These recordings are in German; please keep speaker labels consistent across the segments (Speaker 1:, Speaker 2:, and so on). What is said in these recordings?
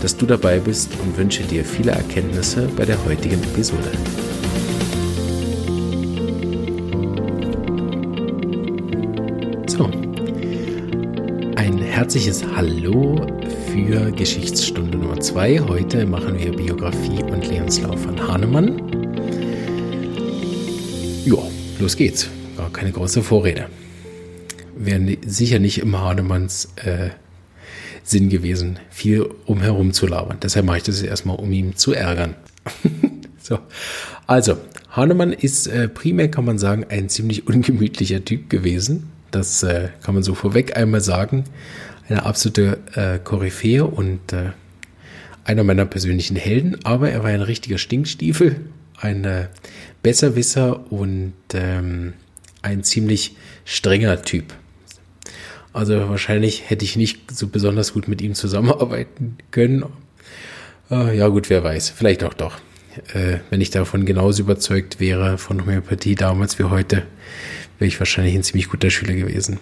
Speaker 1: dass du dabei bist und wünsche dir viele Erkenntnisse bei der heutigen Episode. So, ein herzliches Hallo für Geschichtsstunde Nummer 2. Heute machen wir Biografie und Lebenslauf von Hahnemann. Ja, los geht's. Gar keine große Vorrede. Wäre sicher nicht im Hahnemanns äh, Sinn gewesen, viel umherum zu labern. Deshalb mache ich das erstmal, um ihn zu ärgern. so. Also, Hahnemann ist äh, primär, kann man sagen, ein ziemlich ungemütlicher Typ gewesen. Das äh, kann man so vorweg einmal sagen. Eine absolute äh, Koryphäe und äh, einer meiner persönlichen Helden. Aber er war ein richtiger Stinkstiefel, ein äh, Besserwisser und ähm, ein ziemlich strenger Typ. Also wahrscheinlich hätte ich nicht so besonders gut mit ihm zusammenarbeiten können. Äh, ja gut, wer weiß. Vielleicht auch doch. Äh, wenn ich davon genauso überzeugt wäre von Homöopathie damals wie heute, wäre ich wahrscheinlich ein ziemlich guter Schüler gewesen.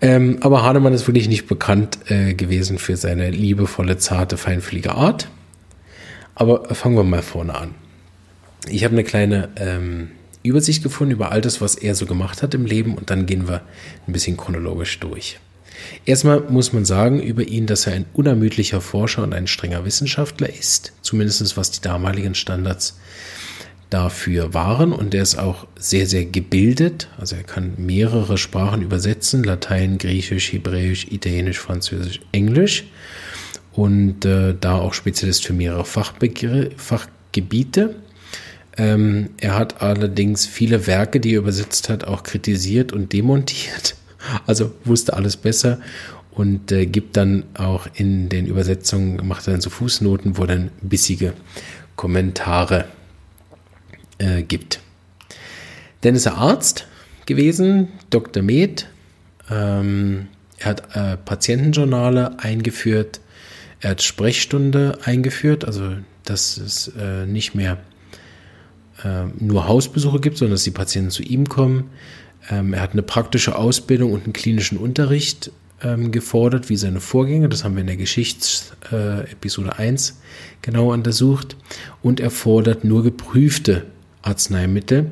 Speaker 1: Ähm, aber Hahnemann ist wirklich nicht bekannt äh, gewesen für seine liebevolle, zarte, feinfühlige Art. Aber fangen wir mal vorne an. Ich habe eine kleine ähm, Übersicht gefunden über all das, was er so gemacht hat im Leben und dann gehen wir ein bisschen chronologisch durch. Erstmal muss man sagen über ihn, dass er ein unermüdlicher Forscher und ein strenger Wissenschaftler ist, zumindest was die damaligen Standards dafür waren und er ist auch sehr, sehr gebildet. Also er kann mehrere Sprachen übersetzen, Latein, Griechisch, Hebräisch, Italienisch, Französisch, Englisch und äh, da auch Spezialist für mehrere Fachbegr Fachgebiete. Ähm, er hat allerdings viele Werke, die er übersetzt hat, auch kritisiert und demontiert. Also wusste alles besser und äh, gibt dann auch in den Übersetzungen, macht dann so Fußnoten, wo dann bissige Kommentare äh, gibt. Dann ist er Arzt gewesen, Dr. Med. Ähm, er hat äh, Patientenjournale eingeführt. Er hat Sprechstunde eingeführt, also dass es äh, nicht mehr nur Hausbesuche gibt, sondern dass die Patienten zu ihm kommen. Ähm, er hat eine praktische Ausbildung und einen klinischen Unterricht ähm, gefordert, wie seine Vorgänger. Das haben wir in der Geschichtsepisode äh, 1 genau untersucht. Und er fordert nur geprüfte Arzneimittel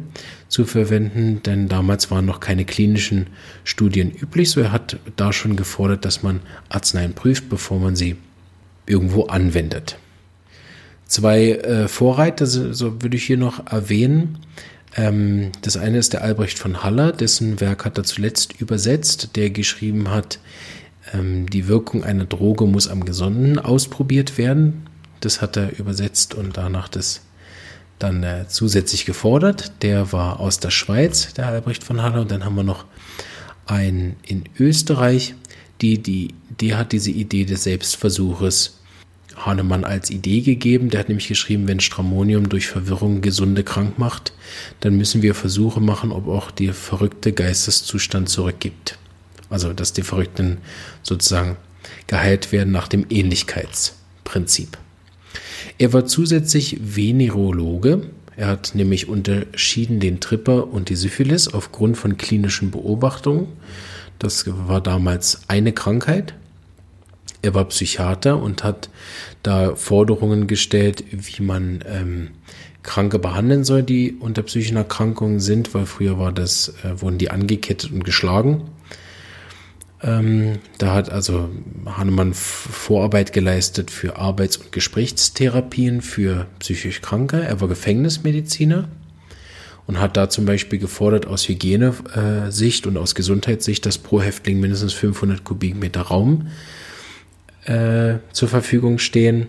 Speaker 1: zu verwenden, denn damals waren noch keine klinischen Studien üblich. So er hat da schon gefordert, dass man Arzneien prüft, bevor man sie irgendwo anwendet. Zwei äh, Vorreiter, so, würde ich hier noch erwähnen. Ähm, das eine ist der Albrecht von Haller, dessen Werk hat er zuletzt übersetzt, der geschrieben hat, ähm, die Wirkung einer Droge muss am Gesunden ausprobiert werden. Das hat er übersetzt und danach das dann äh, zusätzlich gefordert. Der war aus der Schweiz, der Albrecht von Haller. Und dann haben wir noch einen in Österreich, die, die, die hat diese Idee des Selbstversuches Hahnemann als Idee gegeben. Der hat nämlich geschrieben, wenn Stramonium durch Verwirrung Gesunde krank macht, dann müssen wir Versuche machen, ob auch der verrückte Geisteszustand zurückgibt. Also, dass die Verrückten sozusagen geheilt werden nach dem Ähnlichkeitsprinzip. Er war zusätzlich Venerologe. Er hat nämlich unterschieden den Tripper und die Syphilis aufgrund von klinischen Beobachtungen. Das war damals eine Krankheit. Er war Psychiater und hat da Forderungen gestellt, wie man ähm, Kranke behandeln soll, die unter psychischen Erkrankungen sind, weil früher war das, äh, wurden die angekettet und geschlagen. Ähm, da hat also Hahnemann Vorarbeit geleistet für Arbeits- und Gesprächstherapien für psychisch Kranke. Er war Gefängnismediziner und hat da zum Beispiel gefordert aus Hygienesicht und aus Gesundheitssicht, dass pro Häftling mindestens 500 Kubikmeter Raum äh, zur Verfügung stehen.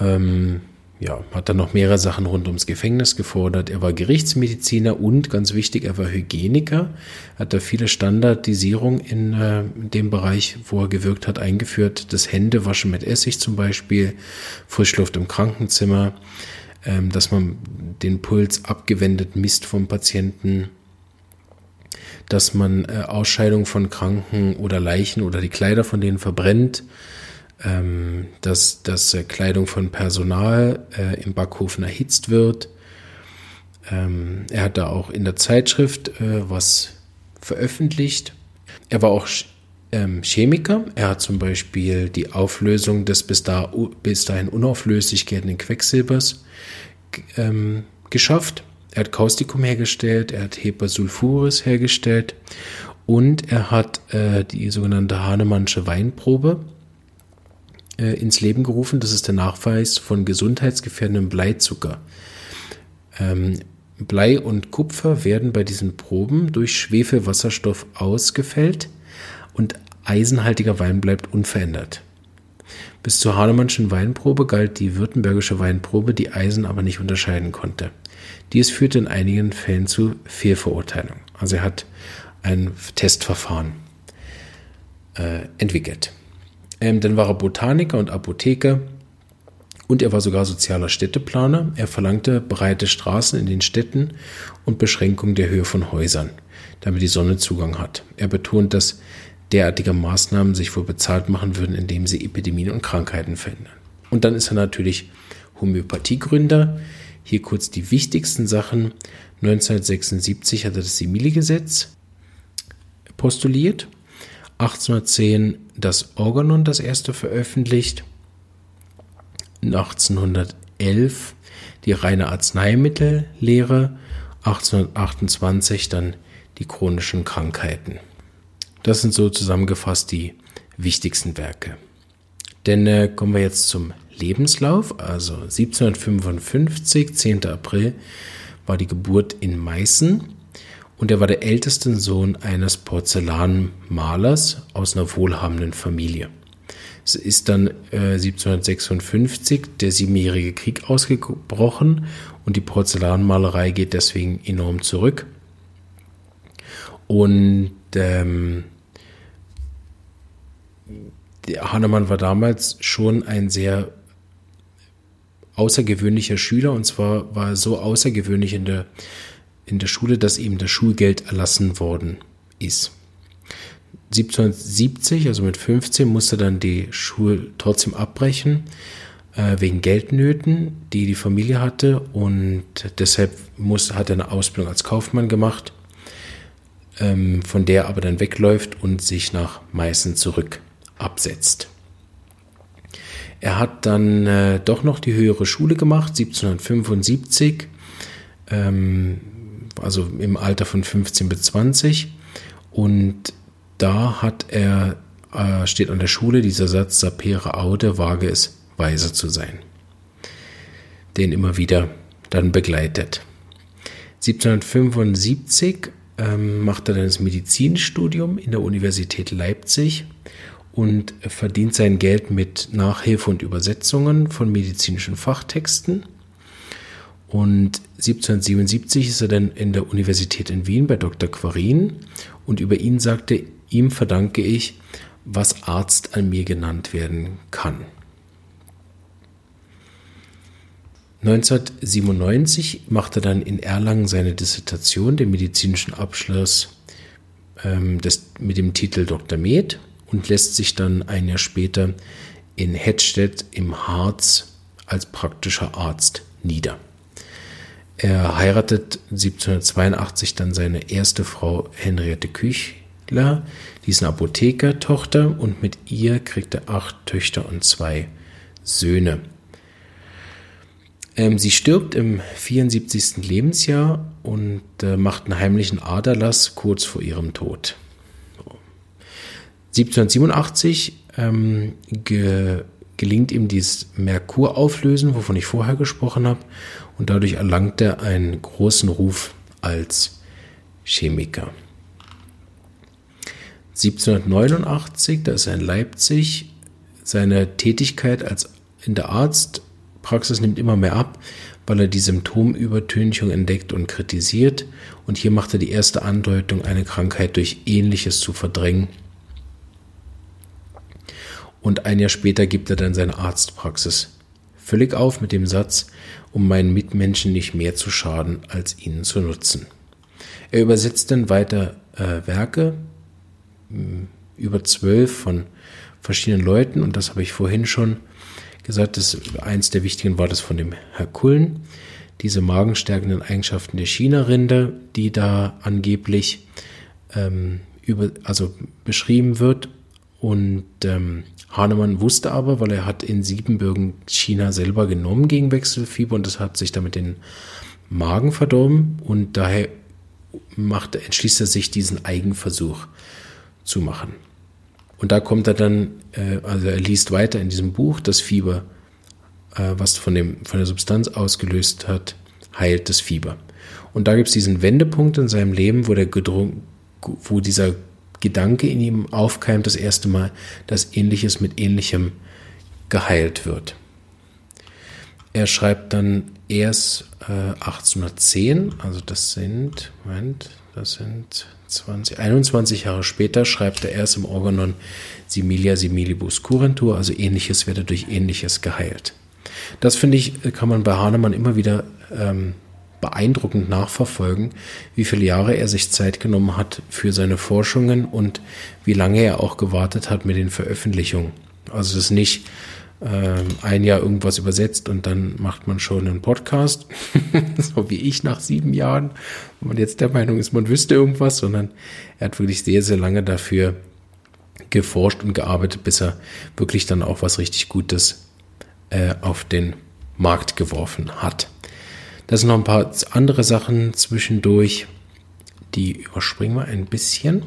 Speaker 1: Ähm, ja, hat dann noch mehrere Sachen rund ums Gefängnis gefordert. Er war Gerichtsmediziner und ganz wichtig, er war Hygieniker. Hat da viele Standardisierung in, äh, dem Bereich, wo er gewirkt hat, eingeführt. Das Händewaschen mit Essig zum Beispiel, Frischluft im Krankenzimmer, ähm, dass man den Puls abgewendet misst vom Patienten, dass man äh, Ausscheidung von Kranken oder Leichen oder die Kleider von denen verbrennt ähm, dass, dass äh, Kleidung von Personal äh, im Backofen erhitzt wird. Ähm, er hat da auch in der Zeitschrift äh, was veröffentlicht. Er war auch ähm, Chemiker. Er hat zum Beispiel die Auflösung des bis, da, bis dahin unauflöslich geltenden Quecksilbers ähm, geschafft. Er hat Kaustikum hergestellt, er hat Hepasulfuris hergestellt und er hat äh, die sogenannte Hahnemannsche Weinprobe äh, ins Leben gerufen. Das ist der Nachweis von gesundheitsgefährdendem Bleizucker. Ähm, Blei und Kupfer werden bei diesen Proben durch Schwefelwasserstoff ausgefällt und eisenhaltiger Wein bleibt unverändert. Bis zur Hahnemannschen Weinprobe galt die württembergische Weinprobe, die Eisen aber nicht unterscheiden konnte. Dies führte in einigen Fällen zu Fehlverurteilung. Also er hat ein Testverfahren äh, entwickelt. Ähm, dann war er Botaniker und Apotheker und er war sogar sozialer Städteplaner. Er verlangte breite Straßen in den Städten und Beschränkung der Höhe von Häusern, damit die Sonne Zugang hat. Er betont, dass derartige Maßnahmen sich wohl bezahlt machen würden, indem sie Epidemien und Krankheiten verhindern. Und dann ist er natürlich Homöopathiegründer. Hier kurz die wichtigsten Sachen. 1976 hat er das Simili-Gesetz postuliert 1810 das Organon das erste veröffentlicht, 1811 die reine Arzneimittellehre, 1828 dann die chronischen Krankheiten. Das sind so zusammengefasst die wichtigsten Werke. Denn äh, kommen wir jetzt zum Lebenslauf. Also 1755, 10. April, war die Geburt in Meißen und er war der älteste Sohn eines Porzellanmalers aus einer wohlhabenden Familie. Es ist dann äh, 1756 der Siebenjährige Krieg ausgebrochen und die Porzellanmalerei geht deswegen enorm zurück. Und ähm, Hannemann war damals schon ein sehr außergewöhnlicher Schüler und zwar war er so außergewöhnlich in der in der Schule, dass ihm das Schulgeld erlassen worden ist. 1770, also mit 15, musste dann die Schule trotzdem abbrechen, äh, wegen Geldnöten, die die Familie hatte. Und deshalb musste, hat er eine Ausbildung als Kaufmann gemacht, ähm, von der aber dann wegläuft und sich nach Meißen zurück absetzt. Er hat dann äh, doch noch die höhere Schule gemacht, 1775. Ähm, also im Alter von 15 bis 20. Und da hat er, äh, steht an der Schule dieser Satz, sapere aude, wage es, weise zu sein. Den immer wieder dann begleitet. 1775 ähm, macht er dann das Medizinstudium in der Universität Leipzig und verdient sein Geld mit Nachhilfe und Übersetzungen von medizinischen Fachtexten und 1777 ist er dann in der Universität in Wien bei Dr. Quarin und über ihn sagte, ihm verdanke ich, was Arzt an mir genannt werden kann. 1997 machte er dann in Erlangen seine Dissertation, den medizinischen Abschluss ähm, des, mit dem Titel Dr. Med und lässt sich dann ein Jahr später in Hettstedt im Harz als praktischer Arzt nieder. Er heiratet 1782 dann seine erste Frau Henriette Küchler, die ist eine Apothekertochter und mit ihr kriegt er acht Töchter und zwei Söhne. Ähm, sie stirbt im 74. Lebensjahr und äh, macht einen heimlichen Aderlass kurz vor ihrem Tod. 1787 ähm, ge gelingt ihm dieses Merkurauflösen, wovon ich vorher gesprochen habe, und dadurch erlangt er einen großen Ruf als Chemiker. 1789, da ist er in Leipzig, seine Tätigkeit als in der Arzt Praxis nimmt immer mehr ab, weil er die Symptomübertünchung entdeckt und kritisiert. Und hier macht er die erste Andeutung, eine Krankheit durch Ähnliches zu verdrängen. Und ein Jahr später gibt er dann seine Arztpraxis völlig auf mit dem Satz, um meinen Mitmenschen nicht mehr zu schaden, als ihnen zu nutzen. Er übersetzt dann weiter äh, Werke, über zwölf von verschiedenen Leuten und das habe ich vorhin schon gesagt, das eins der wichtigen war das von dem Herr Kullen, diese magenstärkenden Eigenschaften der China-Rinde, die da angeblich ähm, über, also beschrieben wird. Und ähm, Hahnemann wusste aber, weil er hat in Siebenbürgen China selber genommen gegen Wechselfieber und das hat sich damit den Magen verdorben und daher macht, entschließt er sich, diesen Eigenversuch zu machen. Und da kommt er dann, äh, also er liest weiter in diesem Buch, das Fieber, äh, was von, dem, von der Substanz ausgelöst hat, heilt das Fieber. Und da gibt es diesen Wendepunkt in seinem Leben, wo, der Gedrung, wo dieser Gedanke in ihm aufkeimt, das erste Mal, dass Ähnliches mit Ähnlichem geheilt wird. Er schreibt dann erst äh, 1810, also das sind, Moment, das sind 20, 21 Jahre später schreibt er erst im Organon Similia similibus curentur, also ähnliches werde durch ähnliches geheilt. Das finde ich, kann man bei Hahnemann immer wieder ähm, beeindruckend nachverfolgen, wie viele Jahre er sich Zeit genommen hat für seine Forschungen und wie lange er auch gewartet hat mit den Veröffentlichungen. Also es ist nicht äh, ein Jahr irgendwas übersetzt und dann macht man schon einen Podcast, so wie ich nach sieben Jahren, wo man jetzt der Meinung ist, man wüsste irgendwas, sondern er hat wirklich sehr, sehr lange dafür geforscht und gearbeitet, bis er wirklich dann auch was richtig Gutes äh, auf den Markt geworfen hat. Da sind noch ein paar andere Sachen zwischendurch, die überspringen wir ein bisschen.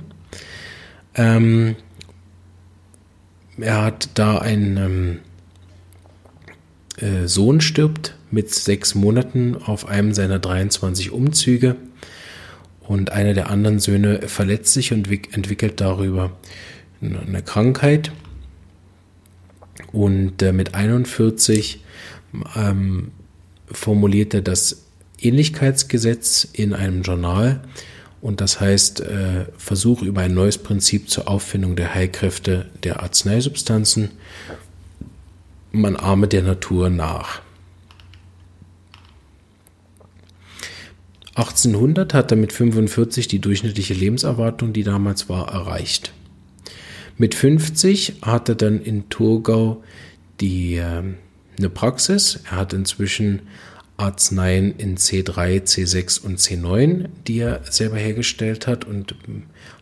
Speaker 1: Ähm, er hat da ein ähm, äh, Sohn stirbt mit sechs Monaten auf einem seiner 23 Umzüge. Und einer der anderen Söhne verletzt sich und entwickelt darüber eine Krankheit. Und äh, mit 41 ähm, formuliert er das Ähnlichkeitsgesetz in einem Journal. Und das heißt, äh, Versuch über ein neues Prinzip zur Auffindung der Heilkräfte der Arzneisubstanzen man ahme der Natur nach. 1800 hat er mit 45 die durchschnittliche Lebenserwartung, die damals war, erreicht. Mit 50 hat er dann in Thurgau die, äh, eine Praxis. Er hat inzwischen Arzneien in C3, C6 und C9, die er selber hergestellt hat und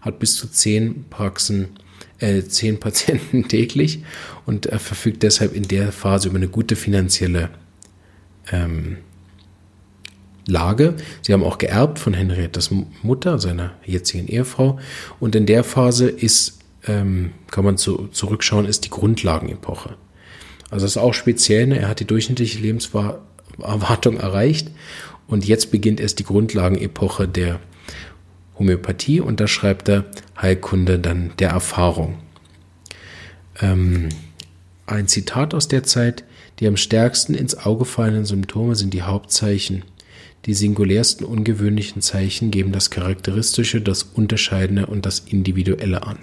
Speaker 1: hat bis zu zehn Praxen äh, zehn Patienten täglich und er verfügt deshalb in der Phase über eine gute finanzielle ähm, Lage. Sie haben auch geerbt von Henriettes Mutter, seiner jetzigen Ehefrau. Und in der Phase ist, ähm, kann man zu, zurückschauen, ist die Grundlagenepoche. Also das ist auch speziell. Ne? Er hat die durchschnittliche Lebenserwartung erreicht und jetzt beginnt erst die Grundlagenepoche der Homöopathie und da schreibt er Heilkunde dann der Erfahrung. Ähm, ein Zitat aus der Zeit, die am stärksten ins Auge fallenden Symptome sind die Hauptzeichen. Die singulärsten ungewöhnlichen Zeichen geben das Charakteristische, das Unterscheidende und das Individuelle an.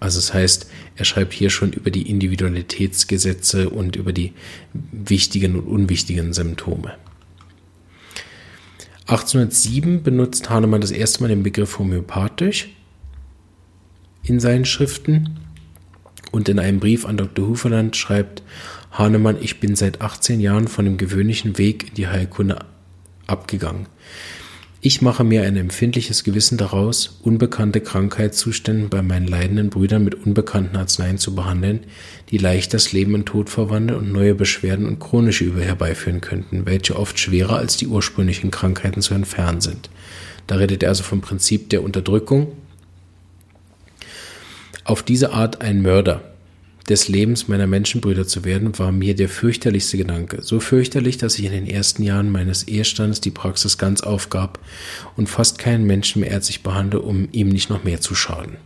Speaker 1: Also das heißt, er schreibt hier schon über die Individualitätsgesetze und über die wichtigen und unwichtigen Symptome. 1807 benutzt Hahnemann das erste Mal den Begriff homöopathisch in seinen Schriften und in einem Brief an Dr. Huferland schreibt Hahnemann, ich bin seit 18 Jahren von dem gewöhnlichen Weg in die Heilkunde abgegangen. Ich mache mir ein empfindliches Gewissen daraus, unbekannte Krankheitszustände bei meinen leidenden Brüdern mit unbekannten Arzneien zu behandeln, die leicht das Leben in Tod verwandeln und neue Beschwerden und chronische Übel herbeiführen könnten, welche oft schwerer als die ursprünglichen Krankheiten zu entfernen sind. Da redet er also vom Prinzip der Unterdrückung. Auf diese Art ein Mörder, des Lebens meiner Menschenbrüder zu werden, war mir der fürchterlichste Gedanke. So fürchterlich, dass ich in den ersten Jahren meines Ehestandes die Praxis ganz aufgab und fast keinen Menschen mehr ärztlich behandle, um ihm nicht noch mehr zu schaden.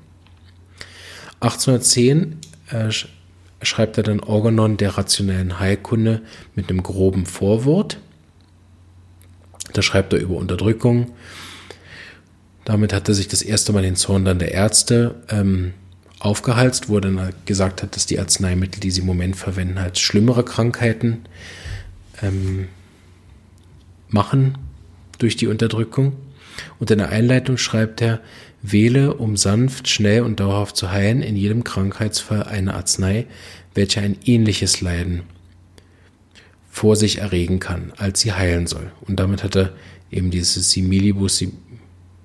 Speaker 1: 1810 äh, schreibt er dann Organon der rationellen Heilkunde mit einem groben Vorwort. Da schreibt er über Unterdrückung. Damit hat er sich das erste Mal den Zorn dann der Ärzte ähm, aufgehalst, wo er dann gesagt hat, dass die Arzneimittel, die sie im Moment verwenden, halt schlimmere Krankheiten ähm, machen durch die Unterdrückung. Und in der Einleitung schreibt er, wähle, um sanft, schnell und dauerhaft zu heilen, in jedem Krankheitsfall eine Arznei, welche ein ähnliches Leiden vor sich erregen kann, als sie heilen soll. Und damit hat er eben dieses Similibus,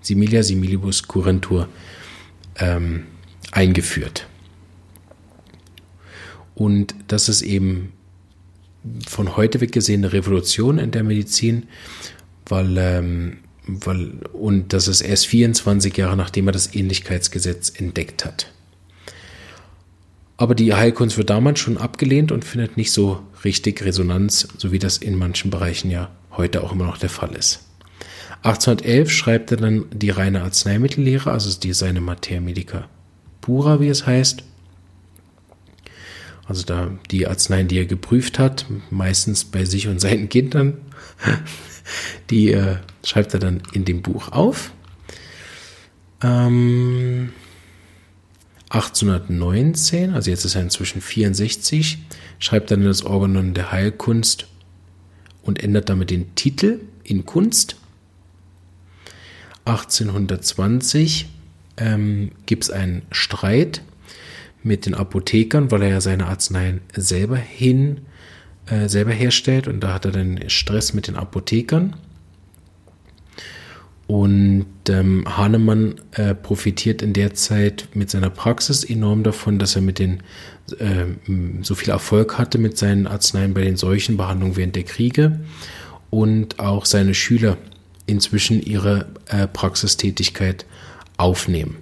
Speaker 1: Similia similibus curentur ähm, eingeführt. Und das ist eben von heute weg gesehen eine Revolution in der Medizin, weil, ähm, weil, und das ist erst 24 Jahre nachdem er das Ähnlichkeitsgesetz entdeckt hat. Aber die Heilkunst wird damals schon abgelehnt und findet nicht so richtig Resonanz, so wie das in manchen Bereichen ja heute auch immer noch der Fall ist. 1811 schreibt er dann die reine Arzneimittellehre, also die seine Mater Medica Pura, wie es heißt. Also da die Arzneien, die er geprüft hat, meistens bei sich und seinen Kindern, die äh, schreibt er dann in dem Buch auf. Ähm, 1819, also jetzt ist er inzwischen 64, schreibt er dann das Organon der Heilkunst und ändert damit den Titel in Kunst. 1820 ähm, gibt es einen Streit mit den Apothekern, weil er ja seine Arzneien selber hin, äh, selber herstellt und da hat er dann Stress mit den Apothekern. Und ähm, Hahnemann äh, profitiert in der Zeit mit seiner Praxis enorm davon, dass er mit den äh, so viel Erfolg hatte mit seinen Arzneien bei den Seuchenbehandlungen während der Kriege und auch seine Schüler inzwischen ihre äh, Praxistätigkeit aufnehmen.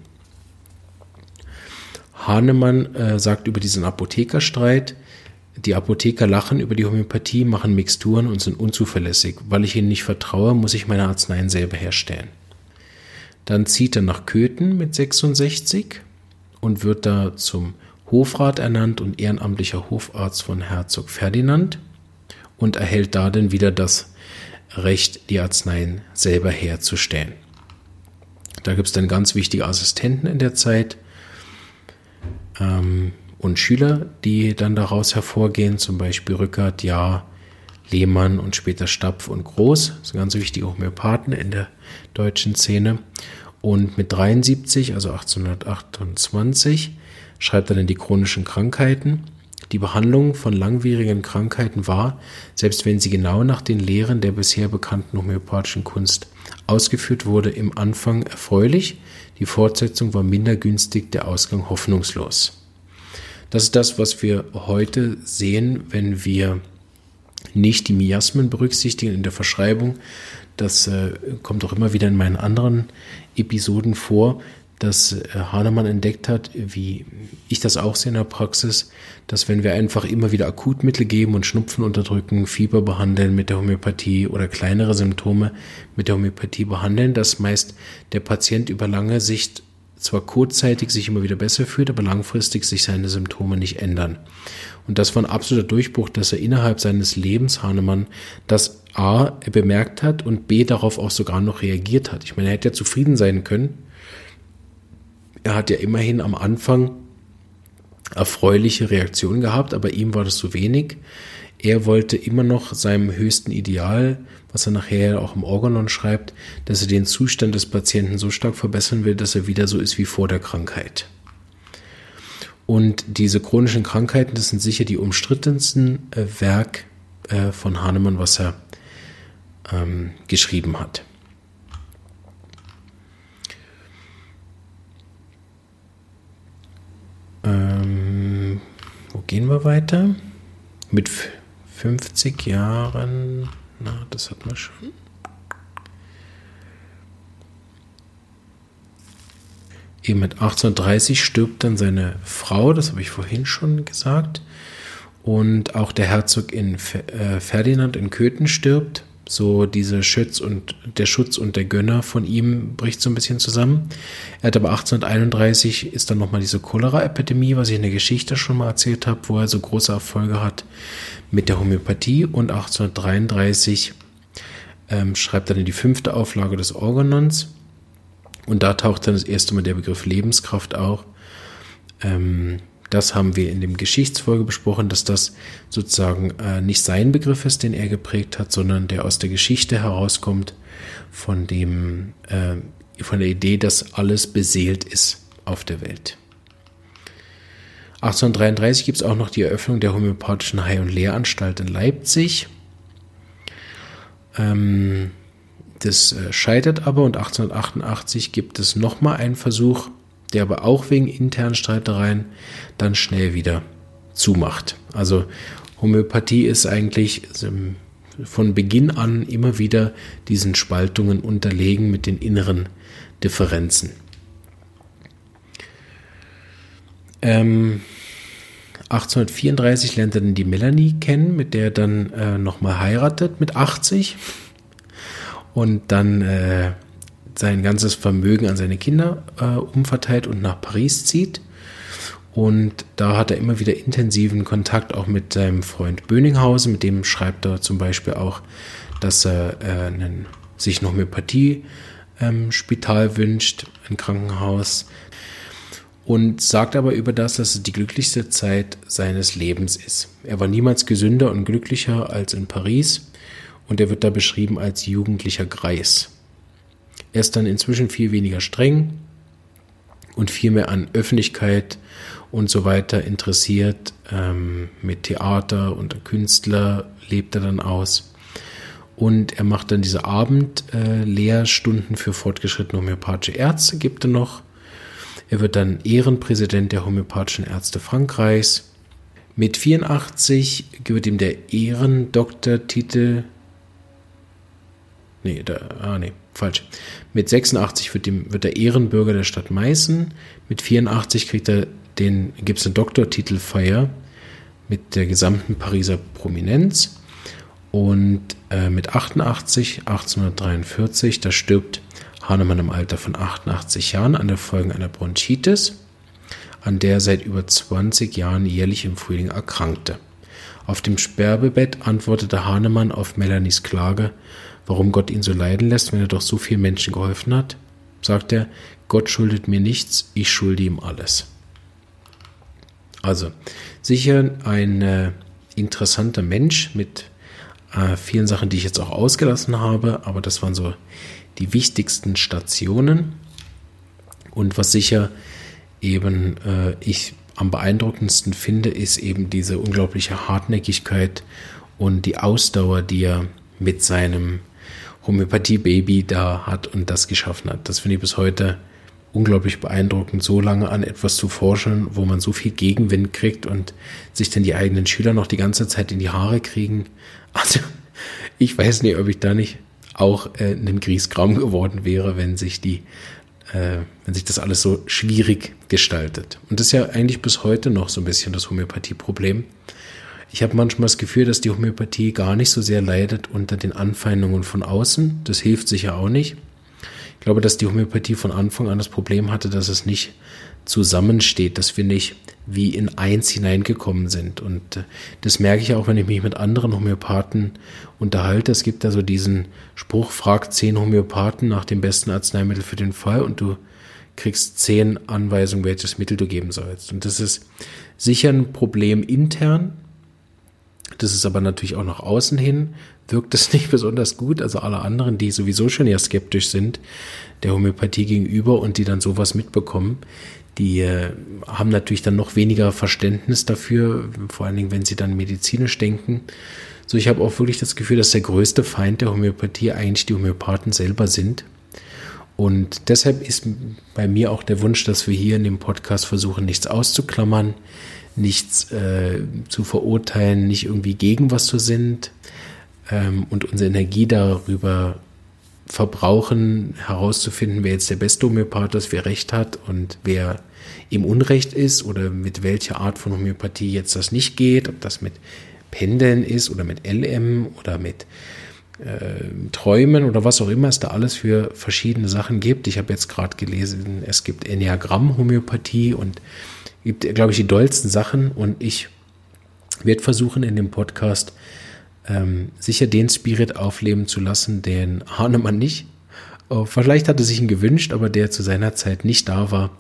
Speaker 1: Hahnemann äh, sagt über diesen Apothekerstreit, die Apotheker lachen über die Homöopathie, machen Mixturen und sind unzuverlässig. Weil ich ihnen nicht vertraue, muss ich meine Arzneien selber herstellen. Dann zieht er nach Köthen mit 66 und wird da zum Hofrat ernannt und ehrenamtlicher Hofarzt von Herzog Ferdinand und erhält da dann wieder das Recht, die Arzneien selber herzustellen. Da gibt es dann ganz wichtige Assistenten in der Zeit ähm, und Schüler, die dann daraus hervorgehen, zum Beispiel Rückert, Jahr, Lehmann und später Stapf und Groß. Das sind ganz wichtige Homöopathen in der deutschen Szene. Und mit 73, also 1828, schreibt er dann die chronischen Krankheiten die Behandlung von langwierigen Krankheiten war, selbst wenn sie genau nach den Lehren der bisher bekannten homöopathischen Kunst ausgeführt wurde, im Anfang erfreulich, die Fortsetzung war minder günstig, der Ausgang hoffnungslos. Das ist das, was wir heute sehen, wenn wir nicht die Miasmen berücksichtigen in der Verschreibung. Das äh, kommt auch immer wieder in meinen anderen Episoden vor, dass äh, Hahnemann entdeckt hat, wie ich das auch sehe in der Praxis, dass wenn wir einfach immer wieder Akutmittel geben und Schnupfen unterdrücken, Fieber behandeln mit der Homöopathie oder kleinere Symptome mit der Homöopathie behandeln, dass meist der Patient über lange Sicht zwar kurzzeitig sich immer wieder besser fühlt, aber langfristig sich seine Symptome nicht ändern. Und das war ein absoluter Durchbruch, dass er innerhalb seines Lebens, Hahnemann, das A bemerkt hat und B darauf auch sogar noch reagiert hat. Ich meine, er hätte ja zufrieden sein können, er hat ja immerhin am Anfang erfreuliche Reaktionen gehabt, aber ihm war das zu wenig. Er wollte immer noch seinem höchsten Ideal, was er nachher auch im Organon schreibt, dass er den Zustand des Patienten so stark verbessern will, dass er wieder so ist wie vor der Krankheit. Und diese chronischen Krankheiten, das sind sicher die umstrittensten äh, Werk äh, von Hahnemann, was er ähm, geschrieben hat. Ähm, wo gehen wir weiter? Mit 50 Jahren, na, das hat man schon. Eben mit 1830 stirbt dann seine Frau, das habe ich vorhin schon gesagt. Und auch der Herzog in äh, Ferdinand in Köthen stirbt So diese Schutz und der Schutz und der Gönner von ihm bricht so ein bisschen zusammen. Er hat aber 1831 ist dann nochmal diese Cholera-Epidemie, was ich in der Geschichte schon mal erzählt habe, wo er so große Erfolge hat mit der Homöopathie. Und 1833 ähm, schreibt er dann die fünfte Auflage des Organons. Und da taucht dann das erste Mal der Begriff Lebenskraft auch. Ähm, das haben wir in dem Geschichtsfolge besprochen, dass das sozusagen äh, nicht sein Begriff ist, den er geprägt hat, sondern der aus der Geschichte herauskommt, von dem, äh, von der Idee, dass alles beseelt ist auf der Welt. 1833 gibt es auch noch die Eröffnung der homöopathischen Heil- und Lehranstalt in Leipzig. Ähm, das äh, scheitert aber und 1888 gibt es nochmal einen Versuch, der aber auch wegen internen Streitereien dann schnell wieder zumacht. Also Homöopathie ist eigentlich ähm, von Beginn an immer wieder diesen Spaltungen unterlegen mit den inneren Differenzen. Ähm, 1834 lernt er dann die Melanie kennen, mit der er dann äh, nochmal heiratet mit 80 und dann äh, sein ganzes Vermögen an seine Kinder äh, umverteilt und nach Paris zieht. Und da hat er immer wieder intensiven Kontakt auch mit seinem Freund Böninghausen. Mit dem schreibt er zum Beispiel auch, dass er äh, einen, sich noch Homöopathie-Spital ähm, wünscht, ein Krankenhaus. Und sagt aber über das, dass es die glücklichste Zeit seines Lebens ist. Er war niemals gesünder und glücklicher als in Paris. Und er wird da beschrieben als jugendlicher Greis. Er ist dann inzwischen viel weniger streng und viel mehr an Öffentlichkeit und so weiter interessiert. Ähm, mit Theater und Künstler lebt er dann aus. Und er macht dann diese Abendlehrstunden äh, für fortgeschrittene homöopathische Ärzte, gibt er noch. Er wird dann Ehrenpräsident der homöopathischen Ärzte Frankreichs. Mit 84 wird ihm der Ehrendoktortitel Nee, da, ah, nee, falsch. Mit 86 wird, dem, wird er Ehrenbürger der Stadt Meißen. Mit 84 kriegt er den, gibt es eine Doktortitelfeier mit der gesamten Pariser Prominenz. Und äh, mit 88, 1843, da stirbt Hahnemann im Alter von 88 Jahren an der Folgen einer Bronchitis, an der er seit über 20 Jahren jährlich im Frühling erkrankte. Auf dem Sterbebett antwortete Hahnemann auf Melanies Klage, warum Gott ihn so leiden lässt, wenn er doch so vielen Menschen geholfen hat, sagt er, Gott schuldet mir nichts, ich schulde ihm alles. Also sicher ein äh, interessanter Mensch mit äh, vielen Sachen, die ich jetzt auch ausgelassen habe, aber das waren so die wichtigsten Stationen. Und was sicher eben äh, ich am beeindruckendsten finde, ist eben diese unglaubliche Hartnäckigkeit und die Ausdauer, die er mit seinem Homöopathie-Baby da hat und das geschaffen hat. Das finde ich bis heute unglaublich beeindruckend, so lange an etwas zu forschen, wo man so viel Gegenwind kriegt und sich dann die eigenen Schüler noch die ganze Zeit in die Haare kriegen. Also ich weiß nicht, ob ich da nicht auch äh, ein Griesgram geworden wäre, wenn sich die, äh, wenn sich das alles so schwierig gestaltet. Und das ist ja eigentlich bis heute noch so ein bisschen das Homöopathie-Problem. Ich habe manchmal das Gefühl, dass die Homöopathie gar nicht so sehr leidet unter den Anfeindungen von außen. Das hilft sicher auch nicht. Ich glaube, dass die Homöopathie von Anfang an das Problem hatte, dass es nicht zusammensteht, dass wir nicht wie in eins hineingekommen sind. Und äh, das merke ich auch, wenn ich mich mit anderen Homöopathen unterhalte. Es gibt da so diesen Spruch, frag zehn Homöopathen nach dem besten Arzneimittel für den Fall und du kriegst zehn Anweisungen, welches Mittel du geben sollst. Und das ist sicher ein Problem intern, das ist aber natürlich auch nach außen hin, wirkt es nicht besonders gut. Also alle anderen, die sowieso schon eher skeptisch sind der Homöopathie gegenüber und die dann sowas mitbekommen, die äh, haben natürlich dann noch weniger Verständnis dafür, vor allen Dingen, wenn sie dann medizinisch denken. So, ich habe auch wirklich das Gefühl, dass der größte Feind der Homöopathie eigentlich die Homöopathen selber sind. Und deshalb ist bei mir auch der Wunsch, dass wir hier in dem Podcast versuchen, nichts auszuklammern, nichts äh, zu verurteilen, nicht irgendwie gegen was zu sind ähm, und unsere Energie darüber verbrauchen, herauszufinden, wer jetzt der beste Homöopath ist, wer Recht hat und wer im Unrecht ist oder mit welcher Art von Homöopathie jetzt das nicht geht, ob das mit Pendeln ist oder mit LM oder mit äh, Träumen oder was auch immer es da alles für verschiedene Sachen gibt. Ich habe jetzt gerade gelesen, es gibt Enneagramm-Homöopathie und gibt, glaube ich, die dollsten Sachen und ich werde versuchen in dem Podcast ähm, sicher den Spirit aufleben zu lassen, den Hahnemann nicht. Oh, vielleicht hat er sich ihn gewünscht, aber der zu seiner Zeit nicht da war,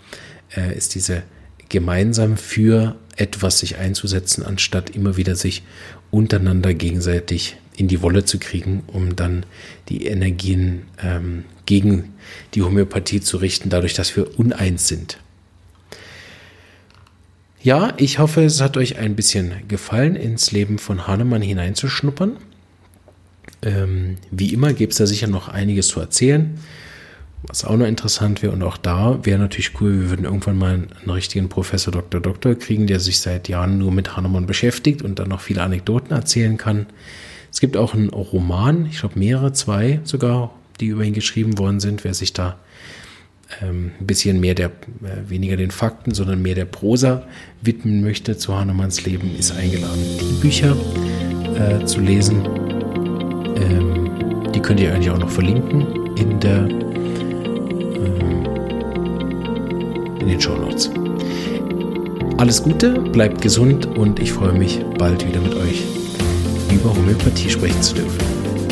Speaker 1: äh, ist diese gemeinsam für etwas sich einzusetzen, anstatt immer wieder sich untereinander gegenseitig in die Wolle zu kriegen, um dann die Energien ähm, gegen die Homöopathie zu richten, dadurch, dass wir uneins sind. Ja, ich hoffe, es hat euch ein bisschen gefallen, ins Leben von Hahnemann hineinzuschnuppern. Ähm, wie immer gibt es da sicher noch einiges zu erzählen, was auch noch interessant wäre. Und auch da wäre natürlich cool, wir würden irgendwann mal einen richtigen Professor Dr. Doktor kriegen, der sich seit Jahren nur mit Hahnemann beschäftigt und dann noch viele Anekdoten erzählen kann. Es gibt auch einen Roman, ich glaube mehrere, zwei sogar, die über ihn geschrieben worden sind. Wer sich da ähm, ein bisschen mehr der, äh, weniger den Fakten, sondern mehr der Prosa widmen möchte zu Hahnemanns Leben, ist eingeladen, die Bücher äh, zu lesen. Ähm, die könnt ihr eigentlich auch noch verlinken in der ähm, in den Show Notes. Alles Gute, bleibt gesund und ich freue mich bald wieder mit euch über Homöopathie sprechen zu dürfen.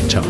Speaker 1: Ciao.